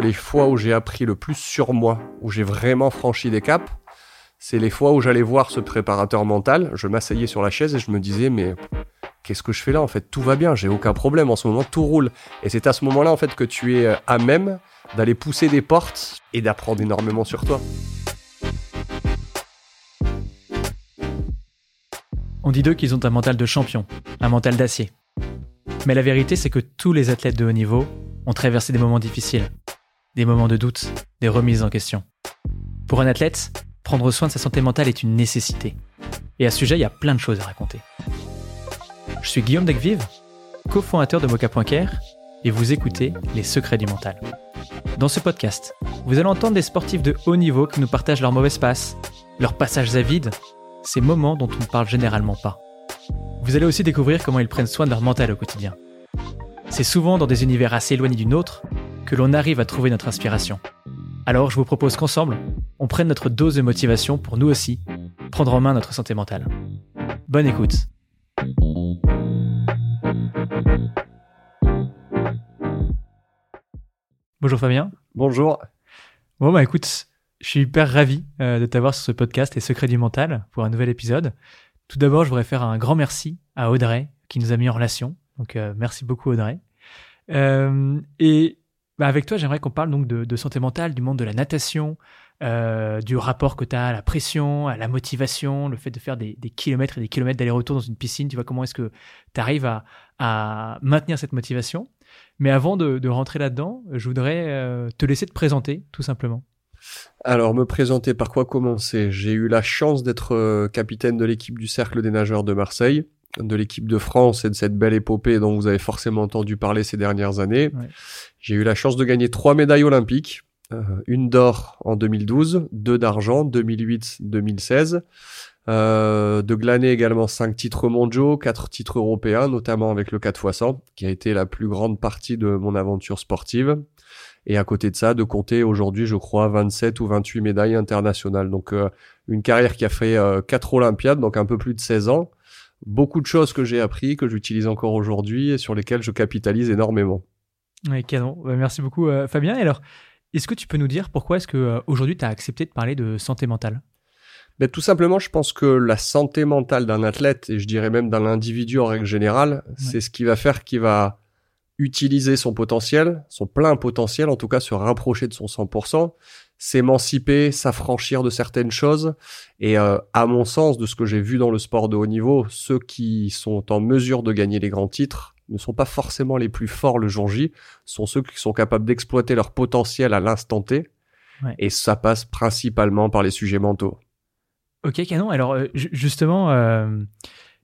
les fois où j'ai appris le plus sur moi, où j'ai vraiment franchi des caps, c'est les fois où j'allais voir ce préparateur mental, je m'asseyais sur la chaise et je me disais mais qu'est-ce que je fais là en fait? Tout va bien, j'ai aucun problème en ce moment, tout roule. Et c'est à ce moment-là en fait que tu es euh, à même d'aller pousser des portes et d'apprendre énormément sur toi. On dit d'eux qu'ils ont un mental de champion, un mental d'acier. Mais la vérité, c'est que tous les athlètes de haut niveau ont traversé des moments difficiles, des moments de doute, des remises en question. Pour un athlète, prendre soin de sa santé mentale est une nécessité. Et à ce sujet, il y a plein de choses à raconter. Je suis Guillaume Degvive, cofondateur de Mocha.care, et vous écoutez Les Secrets du Mental. Dans ce podcast, vous allez entendre des sportifs de haut niveau qui nous partagent leurs mauvaises passes, leurs passages à vide, ces moments dont on ne parle généralement pas. Vous allez aussi découvrir comment ils prennent soin de leur mental au quotidien. C'est souvent dans des univers assez éloignés du nôtre que l'on arrive à trouver notre inspiration. Alors je vous propose qu'ensemble, on prenne notre dose de motivation pour nous aussi prendre en main notre santé mentale. Bonne écoute. Bonjour Fabien. Bonjour. Bon bah écoute, je suis hyper ravi euh, de t'avoir sur ce podcast Les Secrets du Mental pour un nouvel épisode. Tout d'abord, je voudrais faire un grand merci à Audrey qui nous a mis en relation. Donc euh, merci beaucoup Audrey. Euh, et bah, avec toi, j'aimerais qu'on parle donc de, santé mentale, du monde de la natation, du rapport que tu as à la pression, à la motivation, le fait de faire des, kilomètres et des kilomètres d'aller-retour dans une piscine. Tu vois comment est-ce que tu arrives à maintenir cette motivation mais avant de, rentrer là-dedans, je voudrais euh, te laisser te présenter, tout simplement. Alors, me présenter, par quoi commencer? J'ai eu la chance d'être euh, capitaine de l'équipe du Cercle des nageurs de Marseille, de l'équipe de France et de cette belle épopée dont vous avez forcément entendu parler ces dernières années. J'ai eu la chance de gagner trois médailles olympiques, euh, une d'or en 2012, deux d'argent, 2008, 2016. Euh, de glaner également 5 titres mondiaux, 4 titres européens, notamment avec le 4x100, qui a été la plus grande partie de mon aventure sportive. Et à côté de ça, de compter aujourd'hui, je crois, 27 ou 28 médailles internationales. Donc euh, une carrière qui a fait euh, 4 Olympiades, donc un peu plus de 16 ans. Beaucoup de choses que j'ai appris, que j'utilise encore aujourd'hui et sur lesquelles je capitalise énormément. Oui, canon. Merci beaucoup, euh, Fabien. Et alors, est-ce que tu peux nous dire pourquoi est-ce que aujourd'hui tu as accepté de parler de santé mentale? Ben, tout simplement, je pense que la santé mentale d'un athlète, et je dirais même d'un individu en règle générale, c'est ce qui va faire qu'il va utiliser son potentiel, son plein potentiel, en tout cas se rapprocher de son 100%, s'émanciper, s'affranchir de certaines choses. Et euh, à mon sens, de ce que j'ai vu dans le sport de haut niveau, ceux qui sont en mesure de gagner les grands titres ne sont pas forcément les plus forts le jour J, sont ceux qui sont capables d'exploiter leur potentiel à l'instant T. Et ça passe principalement par les sujets mentaux. Ok, canon. Alors, euh, justement, euh,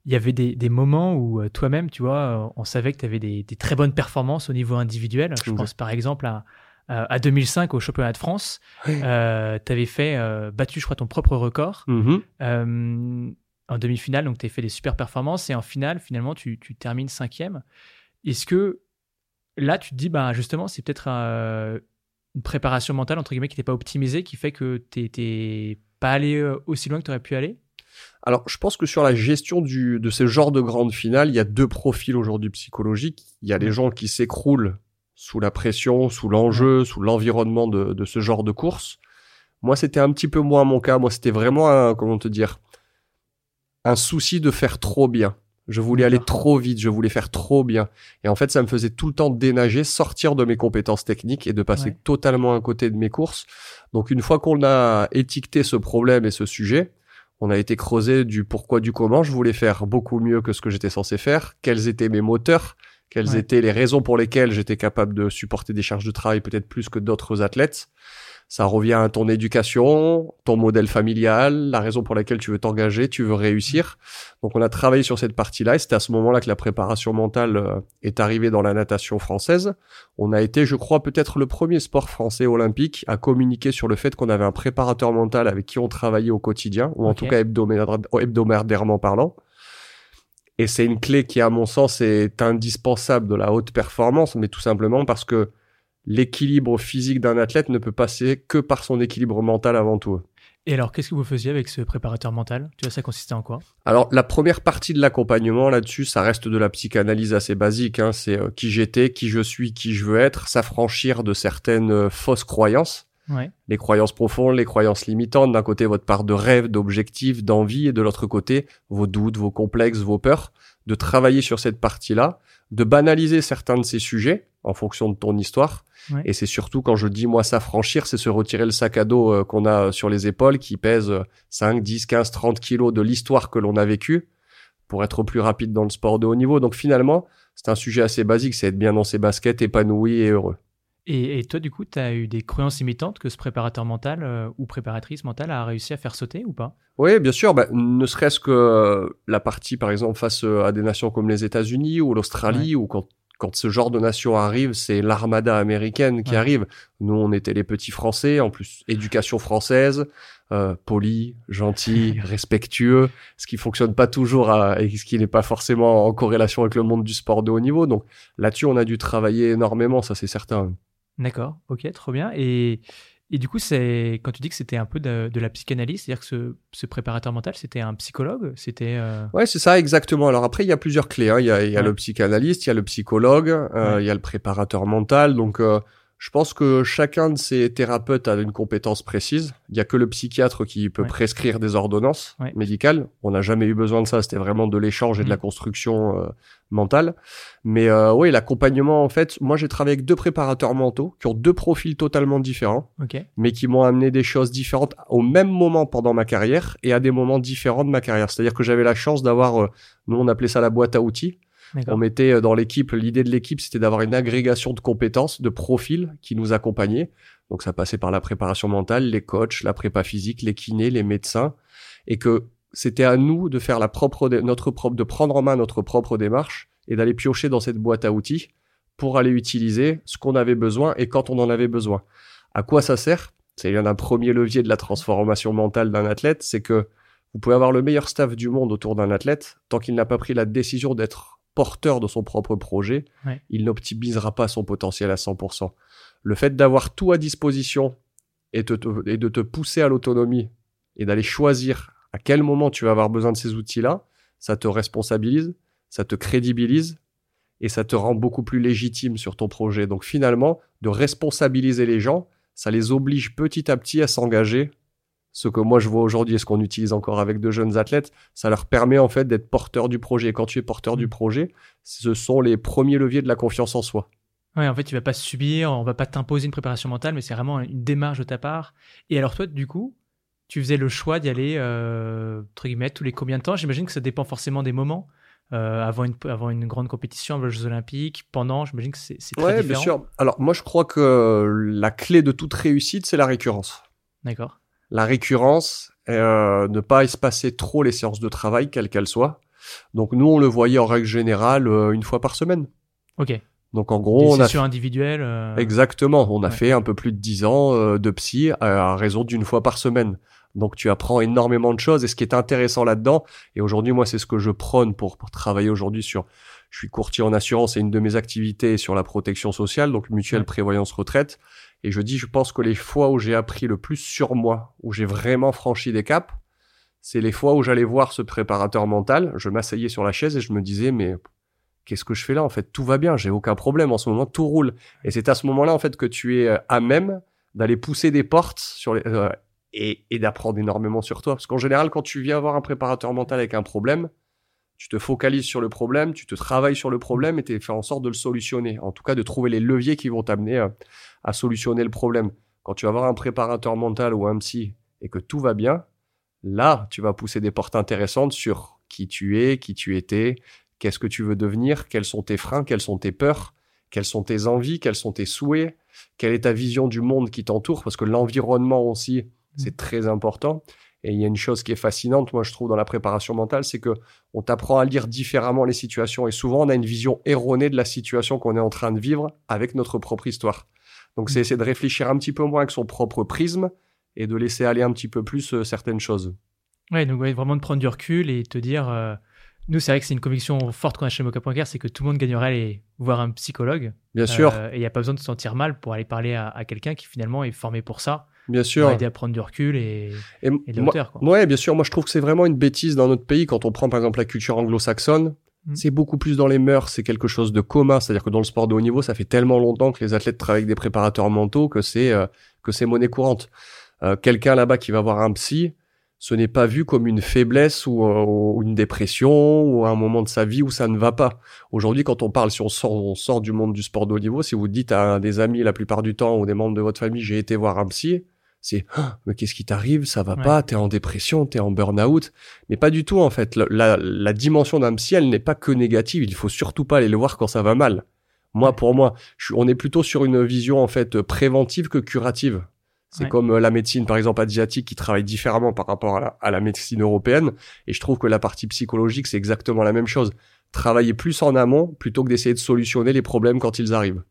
il y avait des, moments où toi-même, tu vois, on savait que tu avais des, très bonnes performances au niveau individuel. Je pense par exemple à, à 2005 au championnat de France. tu avais fait, battu, je crois, ton propre record. Mm-hmm. en demi-finale, donc tu as fait des super performances. Et en finale, finalement, tu, tu termines cinquième. Est-ce que là, tu te dis, bah, justement, c'est peut-être une préparation mentale, entre guillemets, qui n'était pas optimisée, qui fait que tu étais pas euh, aussi loin que tu aurais pu aller? Alors, je pense que sur la gestion du, de ce genre de grande finale, il y a deux profils aujourd'hui psychologiques. Il y a les gens qui s'écroulent sous la pression, sous l'enjeu, sous l'environnement de, de, ce genre de course. Moi, c'était un petit peu moins mon cas. Moi, c'était vraiment un, comment te dire, un souci de faire trop bien. Je voulais aller trop vite, je voulais faire trop bien. Et en fait, ça me faisait tout le temps dénager, sortir de mes compétences techniques et de passer totalement à côté de mes courses. Donc une fois qu'on a étiqueté ce problème et ce sujet, on a été creusé du pourquoi, du comment. Je voulais faire beaucoup mieux que ce que j'étais censé faire. Quels étaient mes moteurs? Quelles étaient les raisons pour lesquelles j'étais capable de supporter des charges de travail peut-être plus que d'autres athlètes ça revient à ton éducation, ton modèle familial, la raison pour laquelle tu veux t'engager, tu veux réussir. Donc on a travaillé sur cette partie-là et c'était à ce moment-là que la préparation mentale euh, est arrivée dans la natation française. On a été, je crois, peut-être le premier sport français olympique à communiquer sur le fait qu'on avait un préparateur mental avec qui on travaillait au quotidien, ou en tout cas hebdomadairement parlant. Et c'est une clé qui, à mon sens, est indispensable de la haute performance, mais tout simplement parce que l'équilibre physique d'un athlète ne peut passer que par son équilibre mental avant tout. Et alors, qu'est-ce que vous faisiez avec ce préparateur mental? Tu vois, ça consistait en quoi? Alors, la première partie de l'accompagnement là-dessus, ça reste de la psychanalyse assez basique. Hein. C'est euh, qui j'étais, qui je suis, qui je veux être, s'affranchir de certaines euh, fausses croyances. Ouais. Les croyances profondes, les croyances limitantes. D'un côté, votre part de rêve, d'objectif, d'envie, et de l'autre côté, vos doutes, vos complexes, vos peurs. De travailler sur cette partie-là, de banaliser certains de ces sujets en fonction de ton histoire. Ouais. Et c'est surtout quand je dis moi s'affranchir, c'est se retirer le sac à dos euh, qu'on a sur les épaules qui pèse euh, 5, 10, 15, 30 kilos de l'histoire que l'on a vécue pour être plus rapide dans le sport de haut niveau. Donc finalement, c'est un sujet assez basique, c'est être bien dans ses baskets, épanoui et heureux. Et, et toi, du coup, tu as eu des croyances limitantes que ce préparateur mental euh, ou préparatrice mentale a réussi à faire sauter ou pas? Oui, bien sûr. Bah, ne serait-ce que euh, la partie, par exemple, face euh, à des nations comme les États-Unis ou l'Australie, ou quand, quand ce genre de nation arrive, c'est l'armada américaine qui Ouais. arrive. Nous, on était les petits Français, en plus, éducation française, euh, poli, gentil, respectueux, ce qui fonctionne pas toujours à- et ce qui n'est pas forcément en corrélation avec le monde du sport de haut niveau. Donc là-dessus, on a dû travailler énormément, ça c'est certain. D'accord, ok, trop bien. Et, et du coup, c'est quand tu dis que c'était un peu de, de la psychanalyse, c'est-à-dire que ce, ce préparateur mental, c'était un psychologue C'était. euh, Ouais, c'est ça, exactement. Alors après, il y a plusieurs clés. hein. Il y a, il y a Ouais. le psychanalyste, il y a le psychologue, euh, Ouais. il y a le préparateur mental. Donc, euh, je pense que chacun de ces thérapeutes a une compétence précise. Il y a que le psychiatre qui peut Ouais. prescrire des ordonnances Ouais. médicales. On n'a jamais eu besoin de ça. C'était vraiment de l'échange et de Mm. la construction euh, mentale. Mais euh, oui, l'accompagnement, en fait, moi, j'ai travaillé avec deux préparateurs mentaux qui ont deux profils totalement différents Ok, mais qui m'ont amené des choses différentes au même moment pendant ma carrière et à des moments différents de ma carrière. C'est-à-dire que j'avais la chance d'avoir, euh, nous on appelait ça la boîte à outils. On mettait euh, dans l'équipe, l'idée de l'équipe c'était d'avoir une agrégation de compétences, de profils qui nous accompagnaient. Donc ça passait par la préparation mentale, les coachs, la prépa physique, les kinés, les médecins, et que c'était à nous de faire la propre, notre propre, de prendre en main notre propre démarche et d'aller piocher dans cette boîte à outils pour aller utiliser ce qu'on avait besoin et quand on en avait besoin. À quoi ça sert? C'est l'un d'un premier levier de la transformation mentale d'un athlète, c'est que vous pouvez avoir le meilleur staff du monde autour d'un athlète, tant qu'il n'a pas pris la décision d'être porteur de son propre projet, Ouais. il n'optimisera pas son potentiel à 100%. Le fait d'avoir tout à disposition et, te- te- et de te pousser à l'autonomie et d'aller choisir à quel moment tu vas avoir besoin de ces outils-là, ça te responsabilise, ça te crédibilise et ça te rend beaucoup plus légitime sur ton projet. Donc finalement, de responsabiliser les gens, ça les oblige petit à petit à s'engager. Ce que moi je vois aujourd'hui et ce qu'on utilise encore avec de jeunes athlètes, ça leur permet en fait d'être porteur du projet. Et quand tu es porteur du projet, ce sont les premiers leviers de la confiance en soi. Ouais, en fait, tu vas pas subir, on va pas t'imposer une préparation mentale, mais c'est vraiment une démarche de ta part. Et alors, toi, du coup, tu faisais le choix d'y aller, euh, entre guillemets, tous les combien de temps? J'imagine que ça dépend forcément des moments. Euh, avant, une, avant une grande compétition, avant les Jeux Olympiques, pendant, j'imagine que c'est c'est très Ouais, différent. bien sûr. Alors moi je crois que la clé de toute réussite, c'est la récurrence. D'accord. La récurrence, euh, ne pas espacer trop les séances de travail, quelles qu'elles soient. Donc nous, on le voyait en règle générale euh, une fois par semaine. Ok. Donc en gros, Des on a sessions individuelles. euh, Exactement. On a Ouais. fait un peu plus de 10 ans euh, de psy à, à raison d'une fois par semaine. Donc tu apprends énormément de choses. Et ce qui est intéressant là-dedans, et aujourd'hui moi c'est ce que je prône pour, pour travailler aujourd'hui sur, je suis courtier en assurance et une de mes activités est sur la protection sociale, donc mutuelle Ouais. prévoyance retraite. Et je dis, je pense que les fois où j'ai appris le plus sur moi, où j'ai vraiment franchi des caps, c'est les fois où j'allais voir ce préparateur mental, je m'asseyais sur la chaise et je me disais, mais qu'est-ce que je fais là En fait, tout va bien, j'ai aucun problème en ce moment, tout roule. Et c'est à ce moment-là, en fait, que tu es euh, à même d'aller pousser des portes sur les, euh, et, et d'apprendre énormément sur toi. Parce qu'en général, quand tu viens voir un préparateur mental avec un problème, tu te focalises sur le problème, tu te travailles sur le problème et tu fais en sorte de le solutionner. En tout cas, de trouver les leviers qui vont t'amener euh, à solutionner le problème. Quand tu vas voir un préparateur mental ou un psy et que tout va bien, là, tu vas pousser des portes intéressantes sur qui tu es, qui tu étais, qu'est-ce que tu veux devenir, quels sont tes freins, quelles sont tes peurs, quelles sont tes envies, quels sont tes souhaits, quelle est ta vision du monde qui t'entoure, parce que l'environnement aussi, c'est très important. Et il y a une chose qui est fascinante, moi je trouve dans la préparation mentale, c'est que on t'apprend à lire différemment les situations et souvent on a une vision erronée de la situation qu'on est en train de vivre avec notre propre histoire. Donc c'est essayer de réfléchir un petit peu moins avec son propre prisme et de laisser aller un petit peu plus euh, certaines choses. Ouais, donc ouais, vraiment de prendre du recul et te dire. euh, nous, c'est vrai que c'est une conviction forte qu'on a chez Mocha.care, c'est que tout le monde gagnerait à aller voir un psychologue. Bien sûr, Euh, et il n'y a pas besoin de se sentir mal pour aller parler à, à quelqu'un qui finalement est formé pour ça. Bien sûr. aider à prendre du recul et, et, de hauteur. Quoi. Ouais, bien sûr. Moi, je trouve que c'est vraiment une bêtise dans notre pays quand on prend par exemple la culture anglo-saxonne. Mm. C'est beaucoup plus dans les mœurs, c'est quelque chose de commun. C'est-à-dire que dans le sport de haut niveau, ça fait tellement longtemps que les athlètes travaillent avec des préparateurs mentaux que c'est euh, que c'est monnaie courante. Euh, quelqu'un là-bas qui va voir un psy, ce n'est pas vu comme une faiblesse ou, euh, une dépression ou un moment de sa vie où ça ne va pas. Aujourd'hui, quand on parle, si on sort, on sort du monde du sport de haut niveau, si vous dites à des amis la plupart du temps ou des membres de votre famille, j'ai été voir un psy, c'est ah, mais qu'est-ce qui t'arrive? Ça va pas t'es en dépression t'es en burn-out. Mais pas du tout en fait. La, la, dimension d'un psy elle n'est pas que négative il faut surtout pas aller le voir quand ça va mal. Moi pour moi on est plutôt sur une vision en fait préventive que curative. C'est comme euh, la médecine, par exemple, asiatique, qui travaille différemment par rapport à la, médecine européenne. Et je trouve que la partie psychologique, c'est exactement la même chose. Travailler plus en amont plutôt que d'essayer de solutionner les problèmes quand ils arrivent.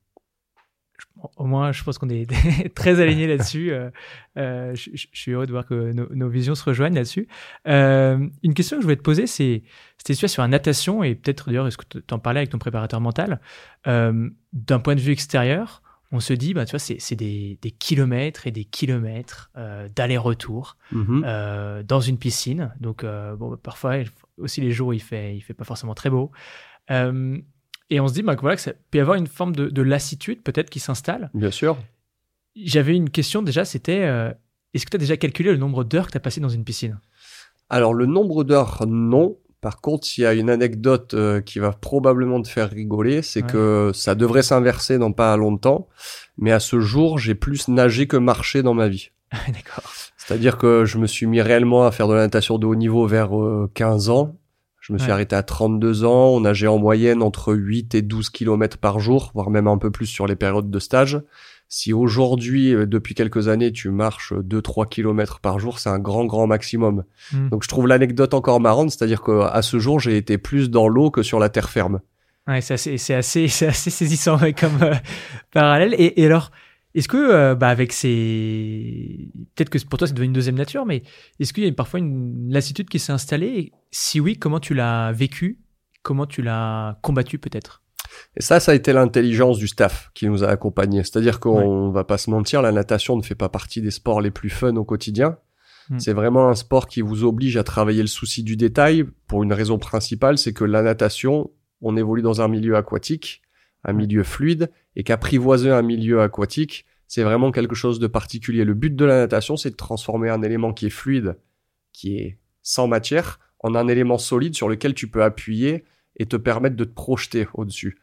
Au moins, je pense qu'on est très alignés là-dessus. Euh, euh, je, suis heureux de voir que nos, visions se rejoignent là-dessus. une question que je voulais te poser, c'est c'était sur la natation, et peut-être d'ailleurs, est-ce que tu en parlais avec ton préparateur mental D'un point de vue extérieur, on se dit, bah, tu vois, c'est des, kilomètres et des kilomètres euh, d'aller-retour mhm. euh, dans une piscine. Donc, euh, bon, parfois, aussi les jours, il fait, il fait pas forcément très beau. Et on se dit, bah, voilà, que ça peut y avoir une forme de, lassitude peut-être qui s'installe. Bien sûr. J'avais une question déjà, c'était, est-ce que tu as déjà calculé le nombre d'heures que tu as passé dans une piscine? Alors, le nombre d'heures, non. Par contre, il y a une anecdote euh, qui va probablement te faire rigoler, c'est que ça devrait s'inverser dans pas longtemps, mais à ce jour, j'ai plus nagé que marché dans ma vie. D'accord. C'est-à-dire que je me suis mis réellement à faire de la natation de haut niveau vers 15 euh, ans. Je me suis arrêté à 32 ans. On nageait en moyenne entre 8 et 12 km par jour, voire même un peu plus sur les périodes de stage. Si aujourd'hui, euh, depuis quelques années, tu marches 2-3 km par jour, c'est un grand, grand maximum. Hmm. Donc je trouve l'anecdote encore marrante, c'est-à-dire qu'à ce jour, j'ai été plus dans l'eau que sur la terre ferme. Ouais, c'est assez, assez saisissant comme euh, parallèle. Et, alors, est-ce que, euh, bah, avec ces, peut-être que pour toi c'est devenu une deuxième nature, mais est-ce qu'il y a parfois une lassitude qui s'est installée? Si oui, comment tu l'as vécu? Comment tu l'as combattu peut-être? Et ça, ça a été l'intelligence du staff qui nous a accompagnés. C'est-à-dire qu'on va pas se mentir, la natation ne fait pas partie des sports les plus fun au quotidien. Hmm. C'est vraiment un sport qui vous oblige à travailler le souci du détail pour une raison principale, c'est que la natation, on évolue dans un milieu aquatique, un milieu fluide, et qu'apprivoiser un milieu aquatique, c'est vraiment quelque chose de particulier. Le but de la natation, c'est de transformer un élément qui est fluide, qui est sans matière, en un élément solide sur lequel tu peux appuyer et te permettre de te projeter au-dessus.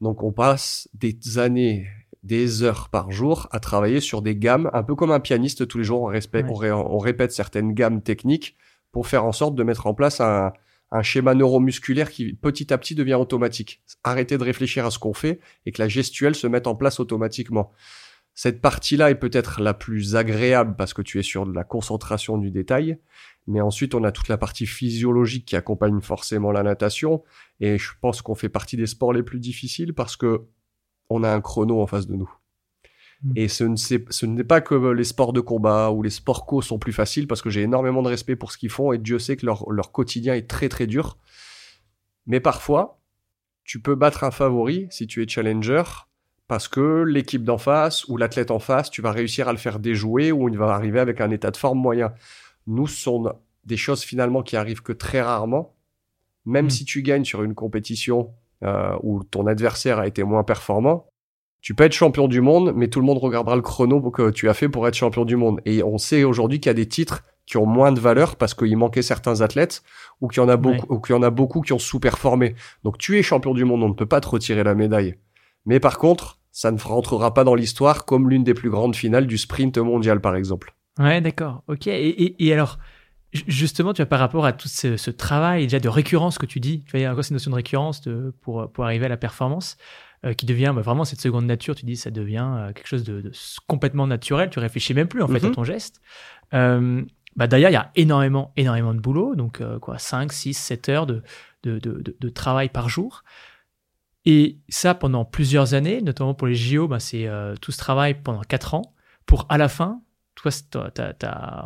Donc on passe des années, des heures par jour à travailler sur des gammes, un peu comme un pianiste, tous les jours on, répète certaines gammes techniques pour faire en sorte de mettre en place un, schéma neuromusculaire qui petit à petit devient automatique. Arrêter de réfléchir à ce qu'on fait et que la gestuelle se mette en place automatiquement. Cette partie-là est peut-être la plus agréable parce que tu es sur de la concentration du détail, mais ensuite, on a toute la partie physiologique qui accompagne forcément la natation. Et je pense qu'on fait partie des sports les plus difficiles parce que on a un chrono en face de nous. Hmm. Et ce, n'est pas que les sports de combat ou les sports co sont plus faciles parce que j'ai énormément de respect pour ce qu'ils font et Dieu sait que leur, leur quotidien est très très dur. Mais parfois, tu peux battre un favori si tu es challenger parce que l'équipe d'en face ou l'athlète en face, tu vas réussir à le faire déjouer ou il va arriver avec un état de forme moyen nous, ce sont des choses finalement qui arrivent que très rarement. Même hmm. si tu gagnes sur une compétition euh, où ton adversaire a été moins performant, tu peux être champion du monde, mais tout le monde regardera le chrono que tu as fait pour être champion du monde. Et on sait aujourd'hui qu'il y a des titres qui ont moins de valeur parce qu'il manquait certains athlètes ou qu'il y en a beaucoup, ou qu'il y en a beaucoup qui ont sous-performé. Donc tu es champion du monde, on ne peut pas te retirer la médaille. Mais par contre, ça ne rentrera pas dans l'histoire comme l'une des plus grandes finales du sprint mondial, par exemple. Ouais, d'accord. Ok. Et, alors, justement, tu vois, par rapport à tout ce, travail déjà de récurrence que tu dis, tu vois, il y a encore cette notion de récurrence de, pour, pour arriver à la performance, euh, qui devient bah, vraiment cette seconde nature. Tu dis, ça devient euh, quelque chose de, complètement naturel. Tu réfléchis même plus en fait à mm-hmm. ton geste. Euh, bah, d'ailleurs, il y a énormément, énormément de boulot. Donc, quoi, 5, 6, 7 heures de, de, de, travail par jour. Et ça pendant plusieurs années, notamment pour les JO, bah, c'est tout ce travail pendant 4 ans pour à la fin toi,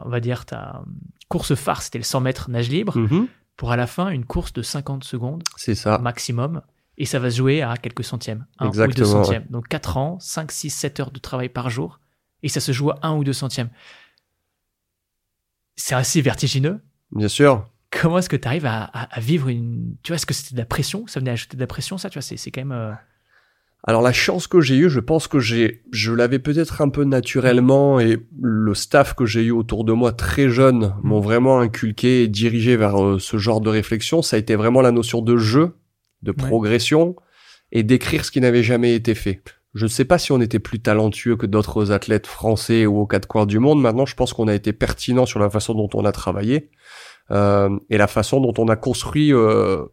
on va dire, ta course phare, c'était le 100 mètres nage libre. Mhm. Pour à la fin, une course de 50 secondes. C'est ça. Maximum. Et ça va se jouer à quelques centièmes. Un Exactement, ou deux centièmes. Donc 4 ans, 5, 6, 7 heures de travail par jour. et ça se joue à un ou deux centièmes. C'est assez vertigineux. Bien sûr. Comment est-ce que tu arrives à, vivre une. Tu vois, est-ce que c'était de la pression? Ça venait ajouter de la pression, ça Tu vois, c'est quand même. Euh, Alors, la chance que j'ai eue, je pense que j'ai, je l'avais peut-être un peu naturellement et le staff que j'ai eu autour de moi très jeune mm. m'ont vraiment inculqué et dirigé vers euh, ce genre de réflexion. Ça a été vraiment la notion de jeu, de progression et d'écrire ce qui n'avait jamais été fait. Je ne sais pas si on était plus talentueux que d'autres athlètes français ou aux quatre coins du monde. Maintenant, je pense qu'on a été pertinent sur la façon dont on a travaillé euh, et la façon dont on a construit euh,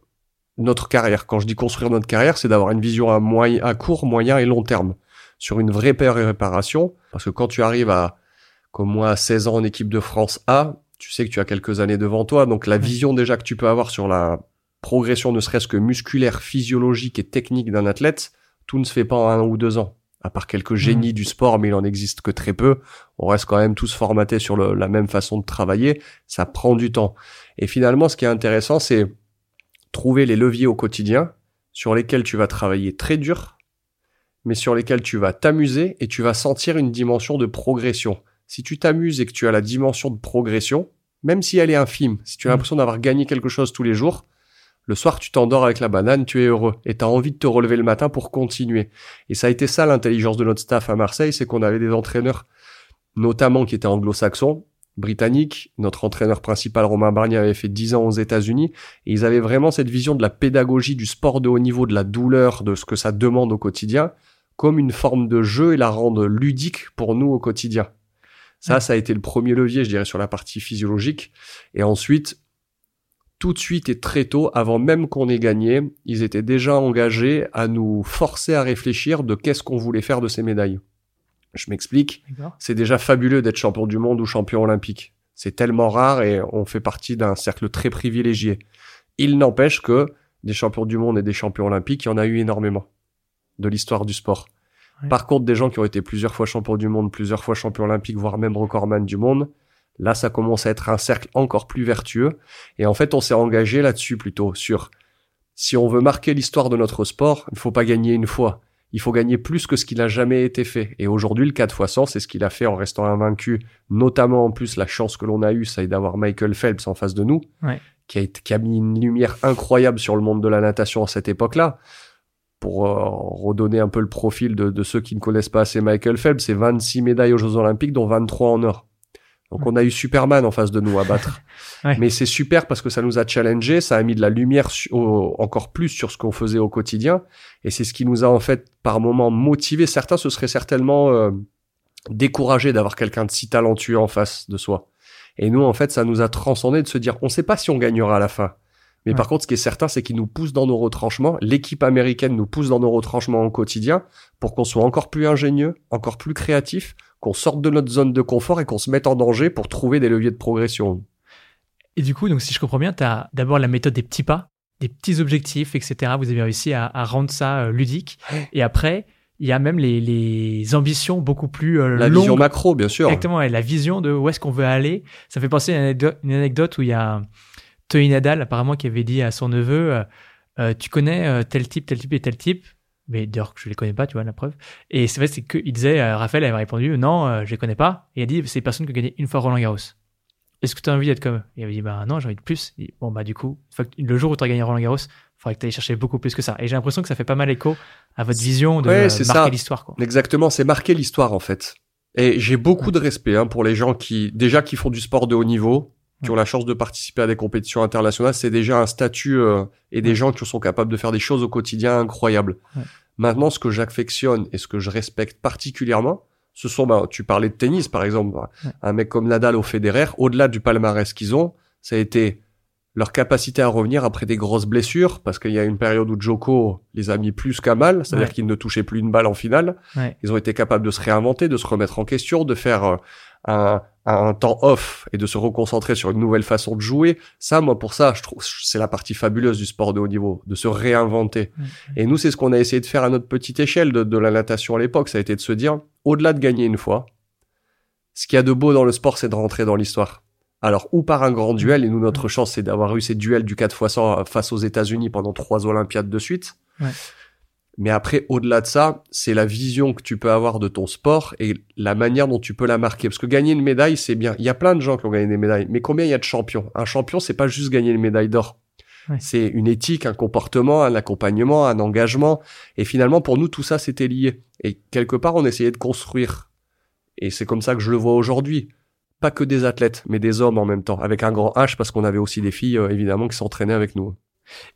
notre carrière. Quand je dis construire notre carrière, c'est d'avoir une vision à, moyen, à court, moyen et long terme sur une vraie paire et réparation. Parce que quand tu arrives à, comme moi, à 16 ans en équipe de France A, tu sais que tu as quelques années devant toi. Donc la vision déjà que tu peux avoir sur la progression ne serait-ce que musculaire, physiologique et technique d'un athlète, tout ne se fait pas en un ou deux ans. À part quelques génies mmh. du sport, mais il en existe que très peu. On reste quand même tous formatés sur la même façon de travailler. Ça prend du temps. Et finalement, ce qui est intéressant, c'est trouver les leviers au quotidien sur lesquels tu vas travailler très dur, mais sur lesquels tu vas t'amuser et tu vas sentir une dimension de progression. Si tu t'amuses et que tu as la dimension de progression, même si elle est infime, si tu as mmh. l'impression d'avoir gagné quelque chose tous les jours, le soir, tu t'endors avec la banane, tu es heureux et tu as envie de te relever le matin pour continuer. Et ça a été ça l'intelligence de notre staff à Marseille, c'est qu'on avait des entraîneurs, notamment qui étaient anglo-saxons, britanniques. Notre entraîneur principal, Romain Barnier, avait fait 10 ans aux États-Unis et ils avaient vraiment cette vision de la pédagogie du sport de haut niveau, de la douleur, de ce que ça demande au quotidien, comme une forme de jeu et la rendre ludique pour nous au quotidien. Ça, ça a été le premier levier, je dirais, sur la partie physiologique. Et ensuite, tout de suite et très tôt, avant même qu'on ait gagné, ils étaient déjà engagés à nous forcer à réfléchir de qu'est-ce qu'on voulait faire de ces médailles. Je m'explique. C'est déjà fabuleux d'être champion du monde ou champion olympique. C'est tellement rare et on fait partie d'un cercle très privilégié. Il n'empêche que des champions du monde et des champions olympiques, il y en a eu énormément de l'histoire du sport. Par contre, des gens qui ont été plusieurs fois champions du monde, plusieurs fois champions olympiques, voire même recordman du monde, Là, ça commence à être un cercle encore plus vertueux. Et en fait, on s'est engagé là-dessus plutôt sur si on veut marquer l'histoire de notre sport, il ne faut pas gagner une fois. Il faut gagner plus que ce qu'il a jamais été fait. Et aujourd'hui, le 4 x 100, c'est ce qu'il a fait en restant invaincu. Notamment, en plus, la chance que l'on a eue, c'est d'avoir Michael Phelps en face de nous, qui, a, qui a mis une lumière incroyable sur le monde de la natation à cette époque-là. Pour euh, redonner un peu le profil de, de, ceux qui ne connaissent pas assez Michael Phelps, c'est 26 médailles aux Jeux Olympiques, dont 23 en or. Donc on a eu Superman en face de nous à battre. Mais c'est super parce que ça nous a challengé, ça a mis de la lumière encore plus sur ce qu'on faisait au quotidien. Et c'est ce qui nous a en fait par moments motivé. Certains se seraient certainement euh, découragés d'avoir quelqu'un de si talentueux en face de soi. Et nous en fait ça nous a transcendé de se dire on ne sait pas si on gagnera à la fin. Mais par contre, ce qui est certain, c'est qu'il nous pousse dans nos retranchements. L'équipe américaine nous pousse dans nos retranchements au quotidien pour qu'on soit encore plus ingénieux, encore plus créatif, qu'on sorte de notre zone de confort et qu'on se mette en danger pour trouver des leviers de progression. Et du coup, donc si je comprends bien, tu as d'abord la méthode des petits pas, des petits objectifs, etc. Vous avez réussi à, rendre ça euh, ludique. Et après, il y a même les, ambitions beaucoup plus euh, La vision macro, bien sûr. Exactement, et la vision de où est-ce qu'on veut aller. Ça fait penser à une anecdote, où il y a Tony Nadal, apparemment, qui avait dit à son neveu, euh, tu connais tel type, tel type et tel type? Mais d'ailleurs je les connais pas, tu vois, la preuve. Et c'est vrai, c'est qu'il disait, euh, Raphaël avait répondu, non, euh, je les connais pas. Et il a dit, c'est les personnes qui ont gagné une fois Roland Garros. Est-ce que tu as envie d'être comme eux? Et il avait dit, bah non, j'ai envie de plus. bon, bah du coup, le jour où tu as gagné Roland Garros, il faudrait que tu ailles chercher beaucoup plus que ça. Et j'ai l'impression que ça fait pas mal écho à votre vision de marquer l'histoire. Exactement, c'est marquer l'histoire en fait. Et j'ai beaucoup de respect hein, pour les gens qui, déjà, qui font du sport de haut niveau, qui ont la chance de participer à des compétitions internationales, c'est déjà un statut euh, et des gens qui sont capables de faire des choses au quotidien incroyables. Maintenant, ce que j'affectionne et ce que je respecte particulièrement, ce sont, bah, tu parlais de tennis par exemple, un mec comme Nadal ou Federer, au-delà du palmarès qu'ils ont, ça a été leur capacité à revenir après des grosses blessures, parce qu'il y a une période où Joko les a mis plus qu'à mal, c'est-à-dire qu'ils ne touchaient plus une balle en finale. Ils ont été capables de se réinventer, de se remettre en question, de faire euh, un, un temps off et de se reconcentrer sur une nouvelle façon de jouer. Ça, moi, pour ça, je trouve, c'est la partie fabuleuse du sport de haut niveau, de se réinventer. Et nous, c'est ce qu'on a essayé de faire à notre petite échelle de, de la natation à l'époque. Ça a été de se dire, au-delà de gagner une fois, ce qu'il y a de beau dans le sport, c'est de rentrer dans l'histoire. Alors, ou par un grand duel, et nous, notre chance, c'est d'avoir eu ces duels du 4 x 100 face aux États-Unis pendant trois Olympiades de suite. Mais après, au-delà de ça, c'est la vision que tu peux avoir de ton sport et la manière dont tu peux la marquer. Parce que gagner une médaille, c'est bien. Il y a plein de gens qui ont gagné des médailles. Mais combien il y a de champions? Un champion, c'est pas juste gagner une médaille d'or. C'est une éthique, un comportement, un accompagnement, un engagement. Et finalement, pour nous, tout ça, c'était lié. Et quelque part, on essayait de construire. Et c'est comme ça que je le vois aujourd'hui. Pas que des athlètes, mais des hommes en même temps. Avec un grand H, parce qu'on avait aussi des filles, euh, évidemment, qui s'entraînaient avec nous.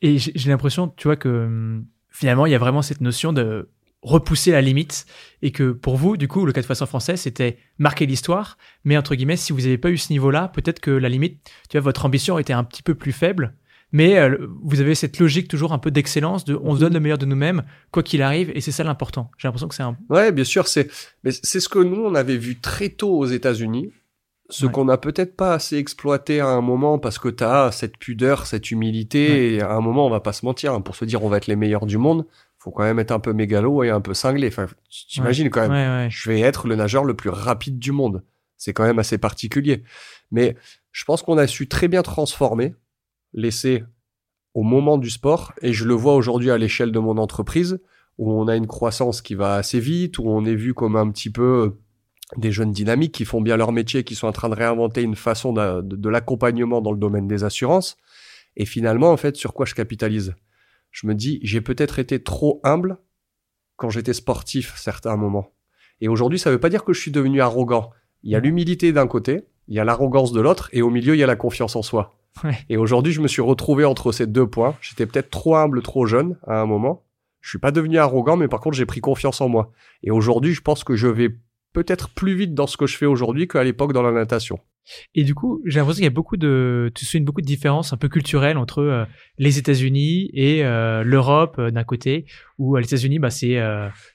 Et j'ai l'impression, tu vois, que hum, finalement, il y a vraiment cette notion de repousser la limite et que pour vous, du coup, le 4 x 100 français, c'était marquer l'histoire, mais entre guillemets, si vous n'avez pas eu ce niveau-là, peut-être que la limite, tu vois, votre ambition était un petit peu plus faible, mais euh, vous avez cette logique toujours un peu d'excellence, de on se donne le meilleur de nous-mêmes, quoi qu'il arrive, et c'est ça l'important. J'ai l'impression que c'est un... Ouais, bien sûr, c'est, c'est ce que nous, on avait vu très tôt aux États-Unis, ce qu'on n'a peut-être pas assez exploité à un moment parce que tu as cette pudeur, cette humilité, et à un moment, on va pas se mentir, hein, pour se dire on va être les meilleurs du monde, faut quand même être un peu mégalo et un peu cinglé. Enfin, t'imagines quand même, je vais être le nageur le plus rapide du monde. C'est quand même assez particulier. Mais je pense qu'on a su très bien transformer, laisser au moment du sport, et je le vois aujourd'hui à l'échelle de mon entreprise, où on a une croissance qui va assez vite, où on est vu comme un petit peu des jeunes dynamiques qui font bien leur métier, qui sont en train de réinventer une façon de, l'accompagnement dans le domaine des assurances. Et finalement, en fait, sur quoi je capitalise? Je me dis, j'ai peut-être été trop humble quand j'étais sportif, certains moments. Et aujourd'hui, ça ne veut pas dire que je suis devenu arrogant. Il y a l'humilité d'un côté, il y a l'arrogance de l'autre, et au milieu, il y a la confiance en soi. Et aujourd'hui, je me suis retrouvé entre ces deux points. J'étais peut-être trop humble, trop jeune à un moment. Je suis pas devenu arrogant, mais par contre, j'ai pris confiance en moi. Et aujourd'hui, je pense que je vais peut-être plus vite dans ce que je fais aujourd'hui qu'à l'époque dans la natation. Et du coup, j'ai l'impression qu'il y a beaucoup de, tu soulignes beaucoup de différences un peu culturelles entre euh, les États-Unis et euh, l'Europe euh, d'un côté, où les États-Unis, bah, c'est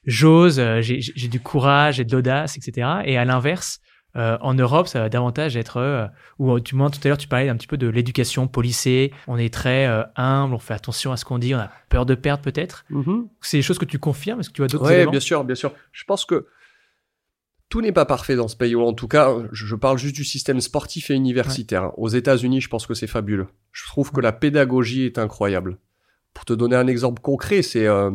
j'ose, j'ai du courage, j'ai de l'audace, etc. Et à l'inverse, en Europe, ça va davantage être, ou du moins tout à l'heure, tu parlais un petit peu de l'éducation policée. On est très humble, on fait attention à ce qu'on dit, on a peur de perdre peut-être. Mm-hmm. C'est des choses que tu confirmes Est-ce que tu vois d'autres Oui, bien sûr, bien sûr. Je pense que tout n'est pas parfait dans ce pays, ou en tout cas, je parle juste du système sportif et universitaire. Aux États-Unis, je pense que c'est fabuleux. Je trouve que la pédagogie est incroyable. Pour te donner un exemple concret, c'est euh,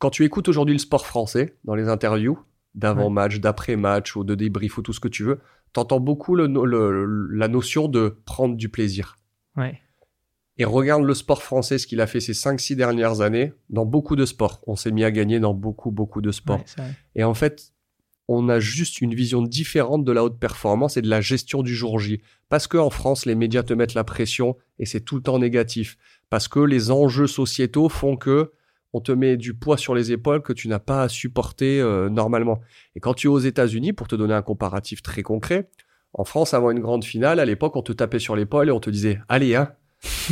quand tu écoutes aujourd'hui le sport français dans les interviews, d'avant-match, d'après-match, ou de débrief, ou tout ce que tu veux, t'entends beaucoup la notion de prendre du plaisir. Et regarde le sport français, ce qu'il a fait ces 5-6 dernières années, dans beaucoup de sports. On s'est mis à gagner dans beaucoup, beaucoup de sports. et en fait, on a juste une vision différente de la haute performance et de la gestion du jour J. Parce qu'en France, les médias te mettent la pression et c'est tout le temps négatif. Parce que les enjeux sociétaux font que on te met du poids sur les épaules que tu n'as pas à supporter euh, normalement. Et quand tu es aux États-Unis, pour te donner un comparatif très concret, en France, avant une grande finale, à l'époque, on te tapait sur l'épaule et on te disait Allez, hein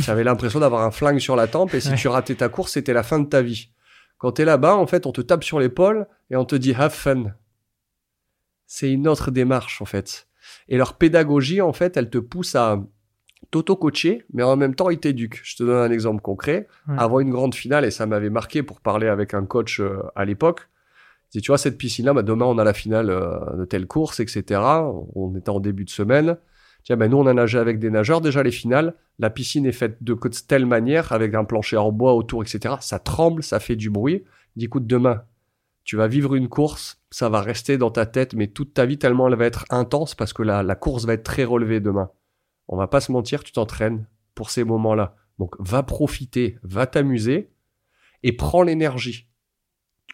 J'avais l'impression d'avoir un flingue sur la tempe et si tu ratais ta course, c'était la fin de ta vie. Quand tu es là-bas, en fait, on te tape sur l'épaule et on te dit Have fun c'est une autre démarche en fait. Et leur pédagogie en fait, elle te pousse à t'auto-coacher, mais en même temps, ils t'éduquent. Je te donne un exemple concret. Avant une grande finale, et ça m'avait marqué pour parler avec un coach euh, à l'époque, tu vois, cette piscine-là, bah, demain, on a la finale euh, de telle course, etc. On était en début de semaine. Tiens, bah, nous, on a nagé avec des nageurs. Déjà, les finales, la piscine est faite de telle manière, avec un plancher en bois autour, etc. Ça tremble, ça fait du bruit. Dis, écoute, demain, tu vas vivre une course, ça va rester dans ta tête, mais toute ta vie tellement elle va être intense parce que la, la course va être très relevée demain. On va pas se mentir, tu t'entraînes pour ces moments-là. Donc va profiter, va t'amuser et prends l'énergie.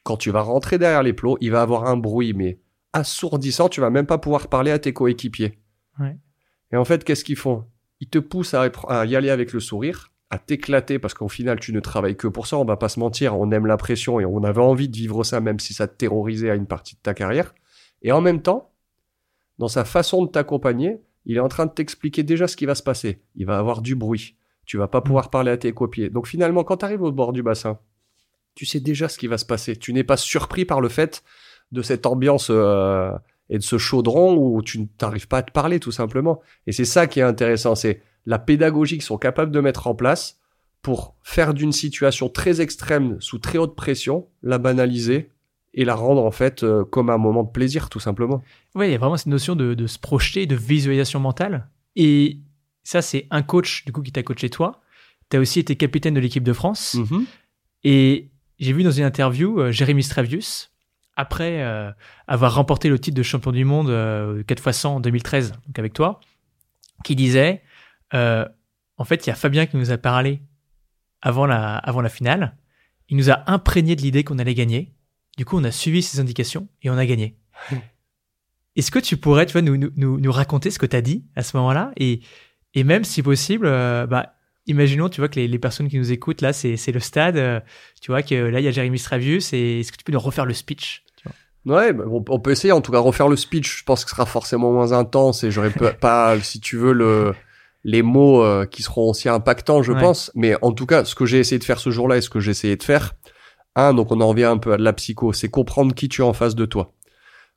Quand tu vas rentrer derrière les plots, il va avoir un bruit, mais assourdissant, tu vas même pas pouvoir parler à tes coéquipiers. Et en fait, qu'est-ce qu'ils font? Ils te poussent à y aller avec le sourire, à t'éclater parce qu'au final tu ne travailles que pour ça, on va pas se mentir, on aime la pression et on avait envie de vivre ça même si ça te terrorisait à une partie de ta carrière. Et en même temps, dans sa façon de t'accompagner, il est en train de t'expliquer déjà ce qui va se passer. Il va avoir du bruit. Tu vas pas pouvoir parler à tes copiers. Donc finalement, quand tu arrives au bord du bassin, tu sais déjà ce qui va se passer. Tu n'es pas surpris par le fait de cette ambiance euh, et de ce chaudron où tu n'arrives pas à te parler tout simplement. Et c'est ça qui est intéressant, c'est la pédagogie qu'ils sont capables de mettre en place pour faire d'une situation très extrême, sous très haute pression, la banaliser et la rendre en fait euh, comme un moment de plaisir tout simplement. Oui, il y a vraiment cette notion de, se projeter, de visualisation mentale. Et ça, c'est un coach du coup qui t'a coaché toi. Tu as aussi été capitaine de l'équipe de France. Mm-hmm. Et j'ai vu dans une interview euh, Jérémy Stravius, après euh, avoir remporté le titre de champion du monde euh, 4 x 100 en 2013, donc avec toi, qui disait euh, en fait, il y a Fabien qui nous a parlé avant la, avant la finale. Il nous a imprégné de l'idée qu'on allait gagner. Du coup, on a suivi ses indications et on a gagné. Est-ce que tu pourrais, tu vois, nous, nous, nous raconter ce que tu as dit à ce moment-là et, et même, si possible, euh, bah, imaginons, tu vois, que les, les, personnes qui nous écoutent, là, c'est, le stade, euh, tu vois, que là, il y a Jérémy Stravius et est-ce que tu peux nous refaire le speech tu vois? Ouais, bah, on, on, peut essayer, en tout cas, refaire le speech. Je pense que ce sera forcément moins intense et j'aurais pas, si tu veux, le, les mots euh, qui seront aussi impactants, je ouais. pense. Mais en tout cas, ce que j'ai essayé de faire ce jour-là et ce que j'ai essayé de faire, un, donc on en revient un peu à de la psycho, c'est comprendre qui tu es en face de toi.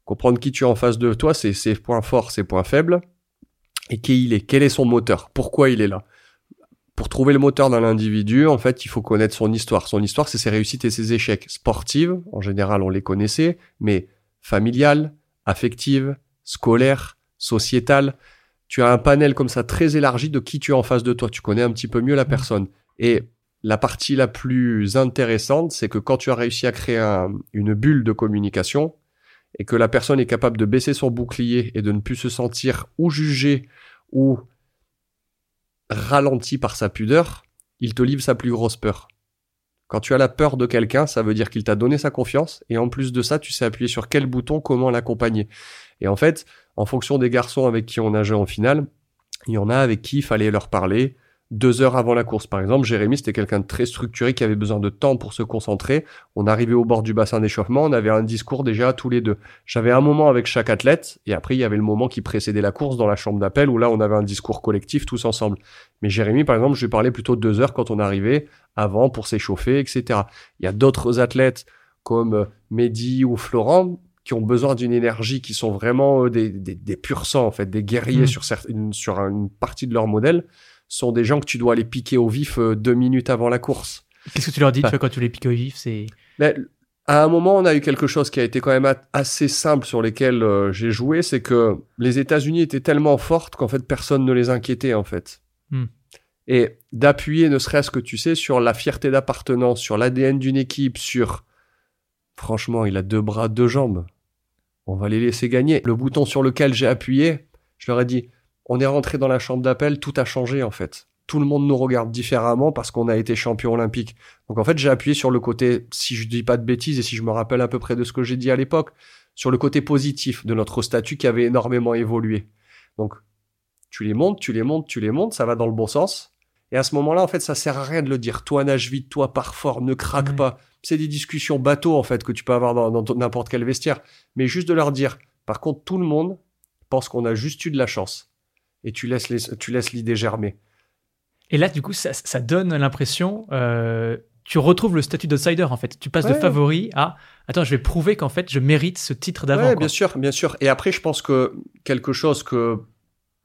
Comprendre qui tu es en face de toi, c'est ses points forts, ses points faibles, et qui il est, quel est son moteur, pourquoi il est là? Pour trouver le moteur dans l'individu, en fait, il faut connaître son histoire. Son histoire, c'est ses réussites et ses échecs. Sportives, en général, on les connaissait, mais familiales, affectives, scolaires, sociétales. Tu as un panel comme ça très élargi de qui tu es en face de toi. Tu connais un petit peu mieux la personne. Et la partie la plus intéressante, c'est que quand tu as réussi à créer un, une bulle de communication et que la personne est capable de baisser son bouclier et de ne plus se sentir ou jugé ou ralenti par sa pudeur, il te livre sa plus grosse peur. Quand tu as la peur de quelqu'un, ça veut dire qu'il t'a donné sa confiance et en plus de ça, tu sais appuyer sur quel bouton, comment l'accompagner. Et en fait, en fonction des garçons avec qui on nageait en finale, il y en a avec qui il fallait leur parler, deux heures avant la course. Par exemple, Jérémy, c'était quelqu'un de très structuré qui avait besoin de temps pour se concentrer. On arrivait au bord du bassin d'échauffement, on avait un discours déjà tous les deux. J'avais un moment avec chaque athlète et après, il y avait le moment qui précédait la course dans la chambre d'appel où là, on avait un discours collectif tous ensemble. Mais Jérémy, par exemple, je lui parlais plutôt de deux heures quand on arrivait avant pour s'échauffer, etc. Il y a d'autres athlètes comme Mehdi ou Florent qui ont besoin d'une énergie, qui sont vraiment des, des, des purs sangs, en fait, des guerriers mmh. sur, certaines, sur une partie de leur modèle sont des gens que tu dois aller piquer au vif euh, deux minutes avant la course. Qu'est-ce que tu leur dis enfin, tu vois, quand tu les piques au vif c'est... À un moment, on a eu quelque chose qui a été quand même assez simple sur lesquels euh, j'ai joué, c'est que les États-Unis étaient tellement fortes qu'en fait personne ne les inquiétait en fait. Hmm. Et d'appuyer, ne serait-ce que tu sais, sur la fierté d'appartenance, sur l'ADN d'une équipe, sur franchement, il a deux bras, deux jambes. On va les laisser gagner. Le bouton sur lequel j'ai appuyé, je leur ai dit, on est rentré dans la chambre d'appel, tout a changé en fait. Tout le monde nous regarde différemment parce qu'on a été champion olympique. Donc en fait, j'ai appuyé sur le côté, si je dis pas de bêtises et si je me rappelle à peu près de ce que j'ai dit à l'époque, sur le côté positif de notre statut qui avait énormément évolué. Donc tu les montes, tu les montes, tu les montes, ça va dans le bon sens. Et à ce moment-là, en fait, ça sert à rien de le dire. Toi, nage vite, toi, par fort, ne craque ouais. pas. C'est des discussions bateaux, en fait, que tu peux avoir dans, dans n'importe quel vestiaire. Mais juste de leur dire, par contre, tout le monde pense qu'on a juste eu de la chance et tu laisses, les, tu laisses l'idée germer. Et là, du coup, ça, ça donne l'impression, euh, tu retrouves le statut d'outsider en fait. Tu passes ouais. de favori à attends, je vais prouver qu'en fait, je mérite ce titre d'avant. Ouais, bien sûr, bien sûr. Et après, je pense que quelque chose que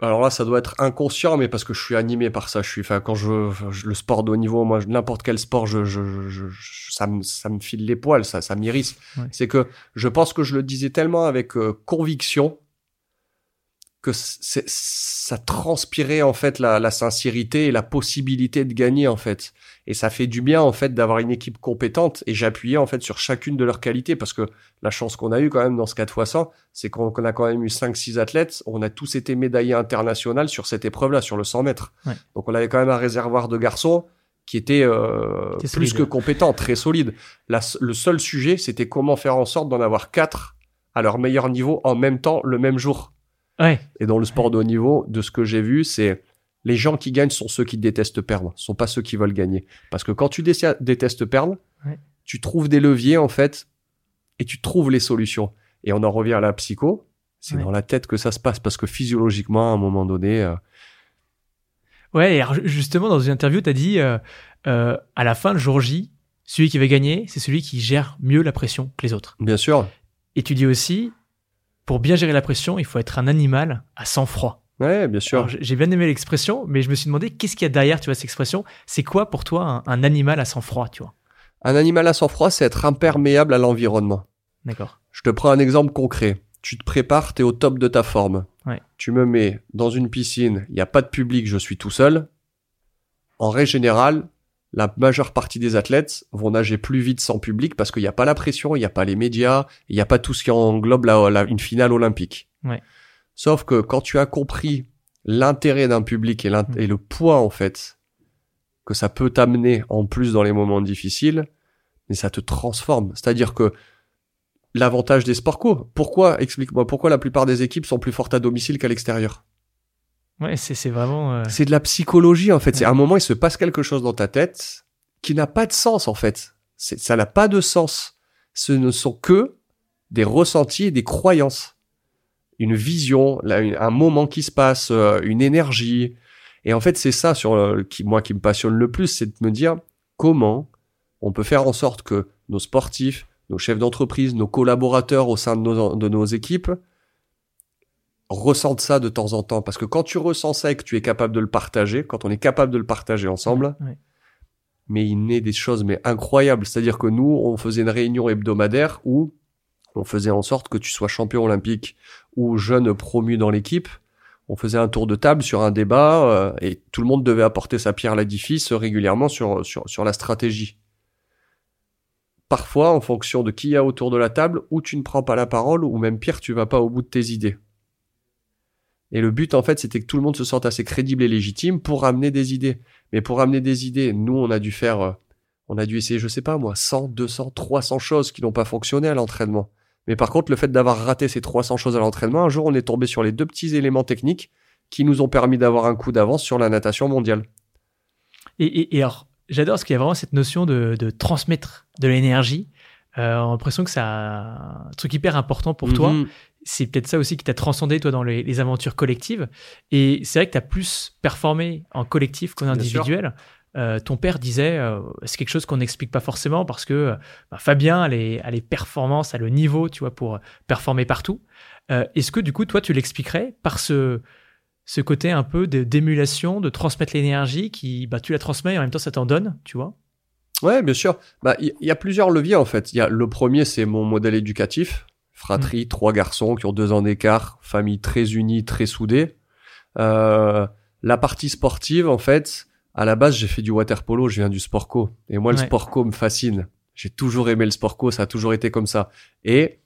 alors là, ça doit être inconscient, mais parce que je suis animé par ça. Je suis, enfin, quand je, je le sport de haut niveau, moi, n'importe quel sport, je, je, je, ça me, ça me file les poils, ça, ça m'irrisse. Ouais. C'est que je pense que je le disais tellement avec euh, conviction que ça transpirait en fait la, la, sincérité et la possibilité de gagner en fait. Et ça fait du bien en fait d'avoir une équipe compétente et j'appuyais en fait sur chacune de leurs qualités parce que la chance qu'on a eu quand même dans ce 4 x 100, c'est qu'on qu a quand même eu 5-6 athlètes, on a tous été médaillés international sur cette épreuve-là, sur le 100 mètres. Ouais. Donc on avait quand même un réservoir de garçons qui était euh, plus que compétent, très solide. La, le seul sujet, c'était comment faire en sorte d'en avoir quatre à leur meilleur niveau en même temps le même jour. Ouais. Et dans le sport de haut niveau, de ce que j'ai vu, c'est les gens qui gagnent sont ceux qui détestent perdre, sont pas ceux qui veulent gagner. Parce que quand tu détestes perdre, ouais. tu trouves des leviers en fait et tu trouves les solutions. Et on en revient à la psycho, c'est ouais. dans la tête que ça se passe parce que physiologiquement, à un moment donné. Euh... Ouais, et justement, dans une interview, tu as dit euh, euh, à la fin, le jour J, celui qui va gagner, c'est celui qui gère mieux la pression que les autres. Bien sûr. Et tu dis aussi, pour bien gérer la pression, il faut être un animal à sang-froid. Ouais, bien sûr. J'ai bien aimé l'expression, mais je me suis demandé qu'est-ce qu'il y a derrière, tu vois, cette expression? C'est quoi pour toi un, un, animal à sang-froid, tu vois? Un animal à sang-froid, c'est être imperméable à l'environnement. D'accord. Je te prends un exemple concret. Tu te prépares, tu es au top de ta forme. Ouais. Tu me mets dans une piscine, il n'y a pas de public, je suis tout seul. En règle générale, la majeure partie des athlètes vont nager plus vite sans public parce qu'il n'y a pas la pression, il n'y a pas les médias, il n'y a pas tout ce qui englobe la, une finale olympique. Ouais. Sauf que quand tu as compris l'intérêt d'un public et, Mm. et le poids en fait que ça peut t'amener en plus dans les moments difficiles, mais ça te transforme. C'est-à-dire que l'avantage des sports co, pourquoi, explique-moi, pourquoi la plupart des équipes sont plus fortes à domicile qu'à l'extérieur? Ouais, c'est c'est vraiment. euh, C'est de la psychologie en fait. C'est à un moment il se passe quelque chose dans ta tête qui n'a pas de sens en fait. Ça n'a pas de sens. Ce ne sont que des ressentis et des croyances. Une vision, là, une- un moment qui se passe, euh, une énergie. Et en fait c'est ça sur euh, qui moi qui me passionne le plus, c'est de me dire comment on peut faire en sorte que nos sportifs, nos chefs d'entreprise, nos collaborateurs au sein de nos, de nos équipes ressentent ça de temps en temps. Parce que quand tu ressens ça et que tu es capable de le partager, quand on est capable de le partager ensemble, Ouais. mais il naît des choses mais incroyables. C'est-à-dire que nous, on faisait une réunion hebdomadaire où on faisait en sorte que tu sois champion olympique ou jeune promu dans l'équipe. On faisait un tour de table sur un débat euh, et tout le monde devait apporter sa pierre à l'édifice régulièrement sur, sur, sur la stratégie. Parfois, en fonction de qui y a autour de la table, ou tu ne prends pas la parole, ou même pire, tu vas pas au bout de tes idées. Et le but, en fait, c'était que tout le monde se sente assez crédible et légitime pour amener des idées. Mais pour amener des idées, nous, on a dû faire, euh, on a dû essayer, je sais pas moi, 100, 200, 300 choses qui n'ont pas fonctionné à l'entraînement. Mais par contre, le fait d'avoir raté ces 300 choses à l'entraînement, un jour, on est tombé sur les deux petits éléments techniques qui nous ont permis d'avoir un coup d'avance sur la natation mondiale. Et, et, et alors, j'adore parce qu'il y a vraiment cette notion de, de transmettre de l'énergie. Euh, on a l'impression que c'est un truc hyper important pour toi. C'est peut-être ça aussi qui t'a transcendé, toi, dans les, les aventures collectives. Et c'est vrai que tu as plus performé en collectif qu'en individuel. Euh, ton père disait, euh, c'est quelque chose qu'on n'explique pas forcément parce que euh, bah, Fabien a les, a les performances, a le niveau, tu vois, pour performer partout. Euh, Est-ce que du coup, toi, tu l'expliquerais par ce, ce côté un peu d'émulation, de transmettre l'énergie qui, bah, tu la transmets et en même temps, ça t'en donne, tu vois? Ouais, bien sûr. Bah, il y, y a plusieurs leviers en fait. Il y a le premier, c'est mon modèle éducatif. Fratrie, trois garçons qui ont deux ans d'écart, famille très unie, très soudée. Euh, la partie sportive, en fait, à la base, j'ai fait du water polo, je viens du sport co. Et moi, le sport co me fascine. J'ai toujours aimé le sport co, ça a toujours été comme ça. Et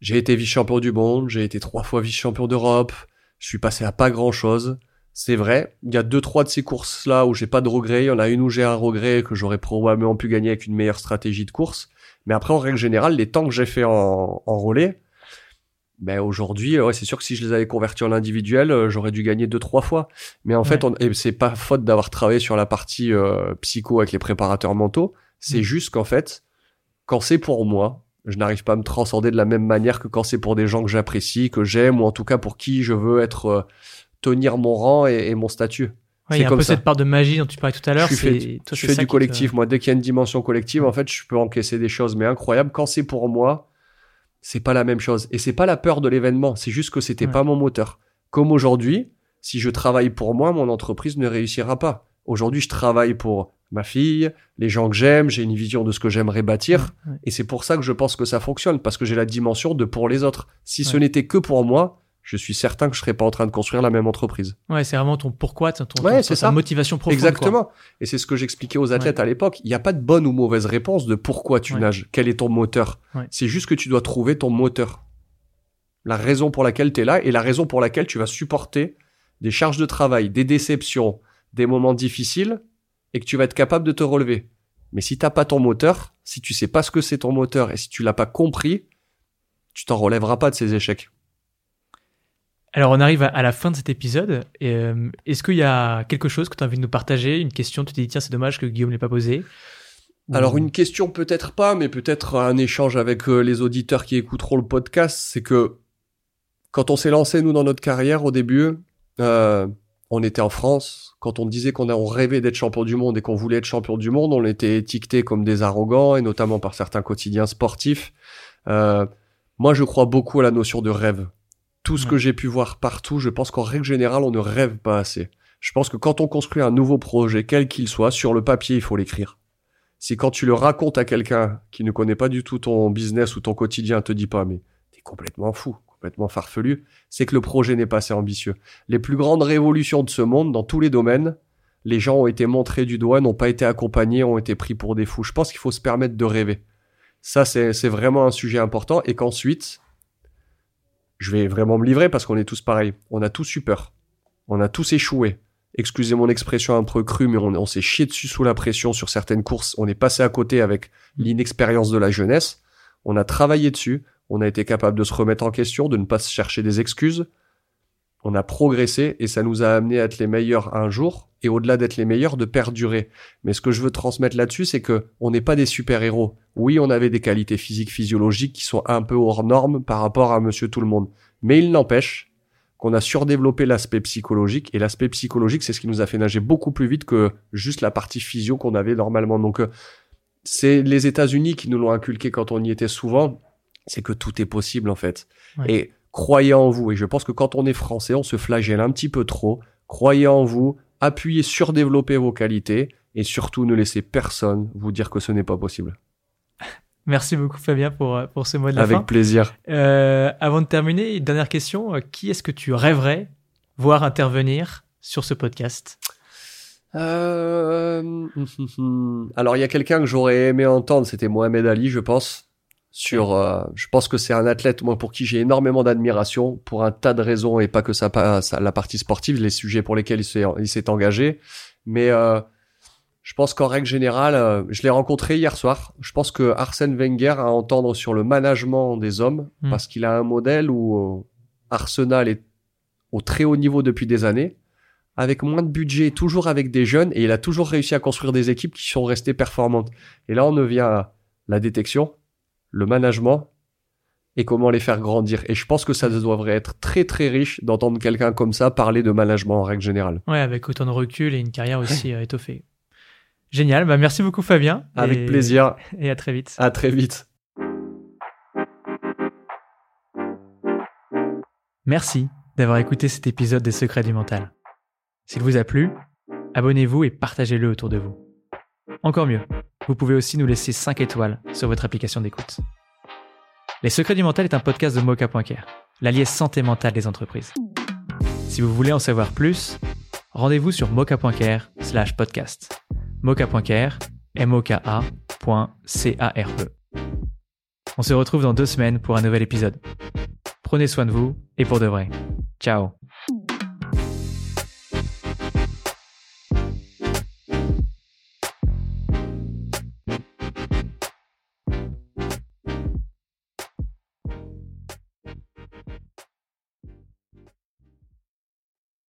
j'ai été vice-champion du monde, j'ai été trois fois vice-champion d'Europe, je suis passé à pas grand-chose. C'est vrai, il y a deux, trois de ces courses-là où j'ai pas de regrets. Il y en a une où j'ai un regret que j'aurais probablement pu gagner avec une meilleure stratégie de course. Mais après, en règle générale, les temps que j'ai fait en, en relais, ben aujourd'hui, ouais, c'est sûr que si je les avais convertis en individuel, euh, j'aurais dû gagner deux, trois fois. Mais en fait, on, et c'est pas faute d'avoir travaillé sur la partie euh, psycho avec les préparateurs mentaux. C'est Mm. juste qu'en fait, quand c'est pour moi, je n'arrive pas à me transcender de la même manière que quand c'est pour des gens que j'apprécie, que j'aime, ou en tout cas pour qui je veux être euh, tenir mon rang et, et mon statut. Ouais, C'est il y a un peu ça. cette part de magie dont tu parlais tout à l'heure. Je fais, toi, je du te- collectif. Moi, dès qu'il y a une dimension collective, en fait, je peux encaisser des choses, mais incroyables. Quand c'est pour moi, c'est pas la même chose. Et c'est pas la peur de l'événement. C'est juste que c'était Ouais. pas mon moteur. Comme aujourd'hui, si je travaille pour moi, mon entreprise ne réussira pas. Aujourd'hui, je travaille pour ma fille, les gens que j'aime, j'ai une vision de ce que j'aimerais bâtir. Ouais. Et c'est pour ça que je pense que ça fonctionne, parce que j'ai la dimension de pour les autres. Si ce n'était que pour moi, je suis certain que je serais pas en train de construire la même entreprise. Ouais, c'est vraiment ton pourquoi, ton, ton, Ouais, ton- ta ça. motivation profonde. quoi. Exactement. Et c'est ce que j'expliquais aux athlètes à l'époque. Il n'y a pas de bonne ou mauvaise réponse de pourquoi tu Ouais. nages, quel est ton moteur? C'est juste que tu dois trouver ton moteur. La raison pour laquelle tu es là et la raison pour laquelle tu vas supporter des charges de travail, des déceptions, des moments difficiles et que tu vas être capable de te relever. Mais si t'as pas ton moteur, si tu sais pas ce que c'est ton moteur et si tu l'as pas compris, tu t'en relèveras pas de ces échecs. Alors, on arrive à, la fin de cet épisode. Euh, Est-ce qu'il y a quelque chose que tu as envie de nous partager Une question, tu t'es dit, tiens, c'est dommage que Guillaume ne l'ait pas posée? Alors une question peut-être pas, mais peut-être un échange avec euh, les auditeurs qui écouteront le podcast, c'est que quand on s'est lancé nous dans notre carrière au début, euh, on était en France. Quand on disait qu'on rêvait d'être champion du monde et qu'on voulait être champion du monde, on était étiqueté comme des arrogants et notamment par certains quotidiens sportifs. Moi, je crois beaucoup à la notion de rêve. Tout ce que j'ai pu voir partout, je pense qu'en règle générale, on ne rêve pas assez. Je pense que quand on construit un nouveau projet, quel qu'il soit, sur le papier, il faut l'écrire si quand tu le racontes à quelqu'un qui ne connaît pas du tout ton business ou ton quotidien, te dit pas, mais t'es complètement fou, complètement farfelu, c'est que le projet n'est pas assez ambitieux. Les plus grandes révolutions de ce monde, dans tous les domaines, les gens ont été montrés du doigt, n'ont pas été accompagnés, ont été pris pour des fous. Je pense qu'il faut se permettre de rêver. Ça, c'est vraiment un sujet important. Et qu'ensuite, je vais vraiment me livrer parce qu'on est tous pareils. On a tous eu peur. On a tous échoué. Excusez mon expression un peu crue, mais on, s'est chié dessus sous la pression sur certaines courses. On est passé à côté avec l'inexpérience de la jeunesse. On a travaillé dessus. On a été capable de se remettre en question, de ne pas se chercher des excuses. On a progressé et ça nous a amené à être les meilleurs un jour et au-delà d'être les meilleurs, de perdurer. Mais ce que je veux transmettre là-dessus, c'est que on n'est pas des super-héros. Oui, on avait des qualités physiques, physiologiques qui sont un peu hors normes par rapport à monsieur tout le monde. Mais il n'empêche qu'on a surdéveloppé l'aspect psychologique et l'aspect psychologique, c'est ce qui nous a fait nager beaucoup plus vite que juste la partie physio qu'on avait normalement. Donc, euh, c'est les États-Unis qui nous l'ont inculqué quand on y était souvent. C'est que tout est possible, en fait. Et croyez en vous. Et je pense que quand on est français, on se flagelle un petit peu trop. Croyez en vous, appuyez sur développer vos qualités et surtout ne laissez personne vous dire que ce n'est pas possible. Merci beaucoup Fabien pour, euh, pour ce mot de la Avec plaisir. Euh, avant de terminer, dernière question. Euh, qui est-ce que tu rêverais voir intervenir sur ce podcast? Euh... Alors il y a quelqu'un que j'aurais aimé entendre, c'était Mohamed Ali, je pense. Sur, euh, je pense que c'est un athlète moi pour qui j'ai énormément d'admiration pour un tas de raisons et pas que ça, ça la partie sportive, les sujets pour lesquels il s'est engagé, mais euh, je pense qu'en règle générale, euh, je l'ai rencontré hier soir. Je pense que Arsène Wenger a à entendre sur le management des hommes hmm. parce qu'il a un modèle où Arsenal est au très haut niveau depuis des années, avec moins de budget, toujours avec des jeunes, et il a toujours réussi à construire des équipes qui sont restées performantes. Et là, on ne vient à la détection le management et comment les faire grandir. Et je pense que ça devrait être très très riche d'entendre quelqu'un comme ça parler de management en règle générale. Ouais, avec autant de recul et une carrière aussi euh, étoffée. Génial, bah merci beaucoup Fabien. Avec plaisir. Et à très vite. À très vite. Merci d'avoir écouté cet épisode des Secrets du Mental. S'il vous a plu, abonnez-vous et partagez-le autour de vous. Encore mieux, vous pouvez aussi nous laisser 5 étoiles sur votre application d'écoute. Les Secrets du Mental est un podcast de Mocha.care, l'allié santé mentale des entreprises. Si vous voulez en savoir plus, rendez-vous sur mocha.care slash podcast. Mocha.care, m o k c a r e On se retrouve dans deux semaines pour un nouvel épisode. Prenez soin de vous et pour de vrai. Ciao